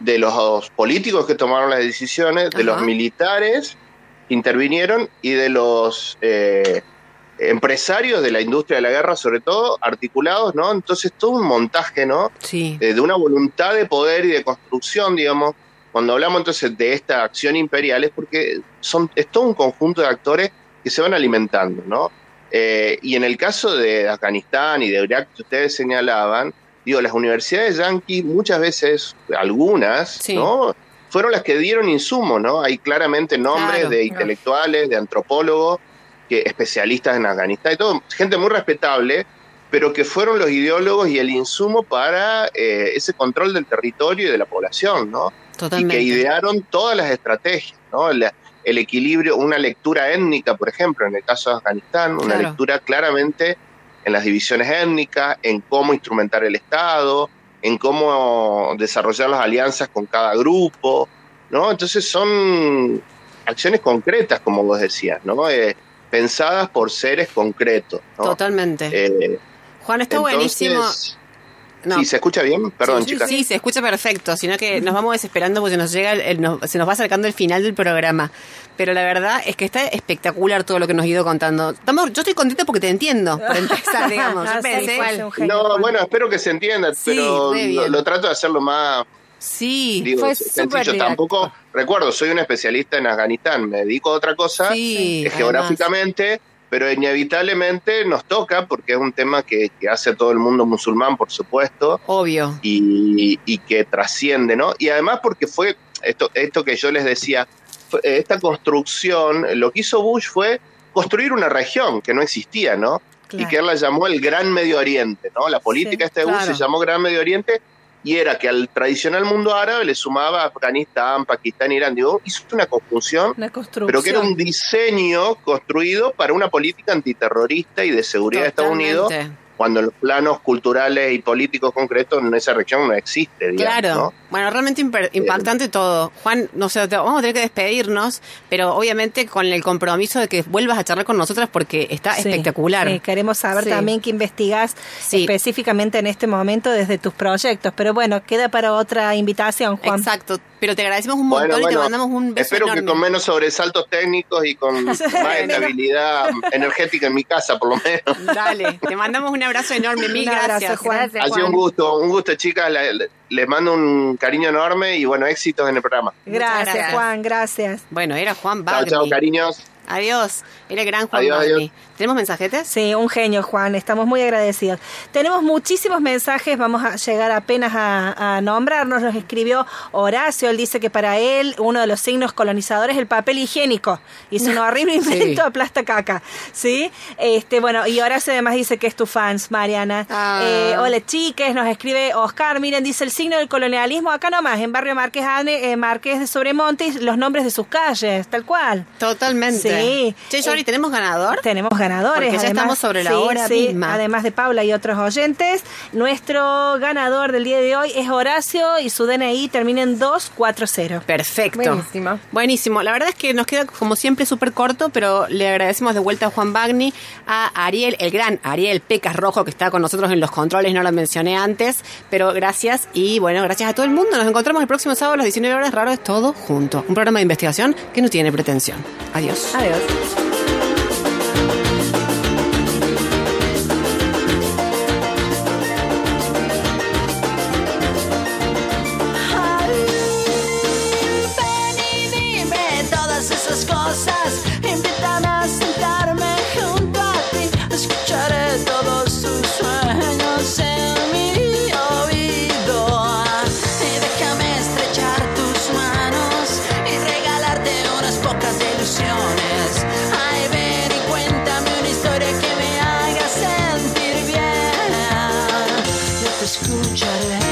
de los políticos que tomaron las decisiones, de los militares que intervinieron y de los eh, empresarios de la industria de la guerra, sobre todo, articulados, ¿no? Entonces, todo un montaje, ¿no? Sí. eh, de una voluntad de poder y de construcción, digamos, cuando hablamos entonces de esta acción imperial es porque son, es todo un conjunto de actores que se van alimentando, ¿no? Eh, y en el caso de Afganistán y de Irak que ustedes señalaban, digo, las universidades yanquis muchas veces, algunas, Sí. ¿no? Fueron las que dieron insumos, ¿no? Hay claramente nombres Claro, de intelectuales, de antropólogos, que, especialistas en Afganistán y todo, gente muy respetable, pero que fueron los ideólogos y el insumo para eh, ese control del territorio y de la población, ¿no? Totalmente. Y que idearon todas las estrategias, ¿no? La- el equilibrio, una lectura étnica, por ejemplo, en el caso de Afganistán, una Claro. lectura claramente en las divisiones étnicas, en cómo instrumentar el Estado, en cómo desarrollar las alianzas con cada grupo, ¿no? Entonces son acciones concretas, como vos decías, ¿no? Eh, pensadas por seres concretos, ¿no? Totalmente. Eh, Juan, está entonces, buenísimo. No. Sí, ¿se escucha bien? Perdón, sí, chicas. Sí, se escucha perfecto, sino que nos vamos desesperando porque nos llega el- el- nos- se nos va acercando el final del programa. Pero la verdad es que está espectacular todo lo que nos has ido contando. Estamos, yo estoy contenta porque te entiendo, por empezar, digamos. Yo Ah, pensé- es No, Juan. bueno, espero que se entienda, Sí, pero lo, lo trato de hacerlo más sí, digo, fue sencillo. Tampoco, recuerdo, soy un especialista en Afganistán, me dedico a otra cosa sí. eh, además. Pero inevitablemente nos toca, porque es un tema que, que hace a todo el mundo musulmán, por supuesto, Obvio. y, y que trasciende, ¿no? Y además porque fue esto, esto que yo les decía, fue- esta construcción, lo que hizo Bush fue construir una región que no existía, ¿no? Y que él la llamó el Gran Medio Oriente, ¿no? La política Sí, esta de Bush claro. se llamó Gran Medio Oriente y era que al tradicional mundo árabe le sumaba Afganistán, Pakistán, Irán. Digo, hizo una conjunción, Una pero que era un diseño construido para una política antiterrorista y de seguridad de Estados Unidos. Cuando en los planos culturales y políticos concretos en esa región no existe, digamos, Claro. ¿no? Bueno, realmente imper- impactante todo. Juan, no sé, te- vamos a tener que despedirnos, pero obviamente con el compromiso de que vuelvas a charlar con nosotras porque está Sí, espectacular. sí, queremos saber Sí. también qué investigás Sí. específicamente en este momento desde tus proyectos. Pero bueno, queda para otra invitación, Juan. Exacto. Pero te agradecemos un montón Bueno, y te mandamos un beso Espero enorme. que con menos sobresaltos técnicos y con más estabilidad energética en mi casa, por lo menos. Dale, te mandamos un abrazo enorme. Mil Un abrazo, gracias. Juan. Gracias, Ha sido un gusto, un gusto, chicas. Le- le- Les mando un cariño enorme y bueno, éxitos en el programa. Gracias, gracias. Juan, gracias. Bueno, era Juan Chao, Bagni. chao, cariños. Adiós. Era el gran Juan Adiós, adiós. ¿Tenemos mensajetes? Sí, un genio, Juan. Estamos muy agradecidos. Tenemos muchísimos mensajes. Vamos a llegar apenas a, a nombrarnos. Nos escribió Horacio. Él dice que para él uno de los signos colonizadores es el papel higiénico. Hizo un horrible invento, Sí. aplasta caca. ¿Sí? Este, bueno, y Horacio además dice que es tu fans, Mariana. Ah. Eh, hola, chiques. Nos escribe Oscar. Miren, dice el signo del colonialismo acá nomás, en Barrio Marqués, Ane- eh, Marqués de Sobremonte, y los nombres de sus calles, tal cual. Totalmente. Sí, Sí. Che, Yori, ¿tenemos ganador? Tenemos ganadores. Porque ya estamos sobre la sí, hora sí, misma. Además de Paula y otros oyentes, nuestro ganador del día de hoy es Horacio y su DNI termina en 240. Perfecto. Buenísimo. Buenísimo. La verdad es que nos queda como siempre súper corto, pero le agradecemos de vuelta a Juan Bagni, a Ariel, el gran Ariel Pecas Rojo, que está con nosotros en los controles, no lo mencioné antes, pero gracias y bueno, gracias a todo el mundo. Nos encontramos el próximo sábado a las 19 horas, raro es todo junto. Un programa de investigación que no tiene pretensión. Adiós. Yes. escucharé.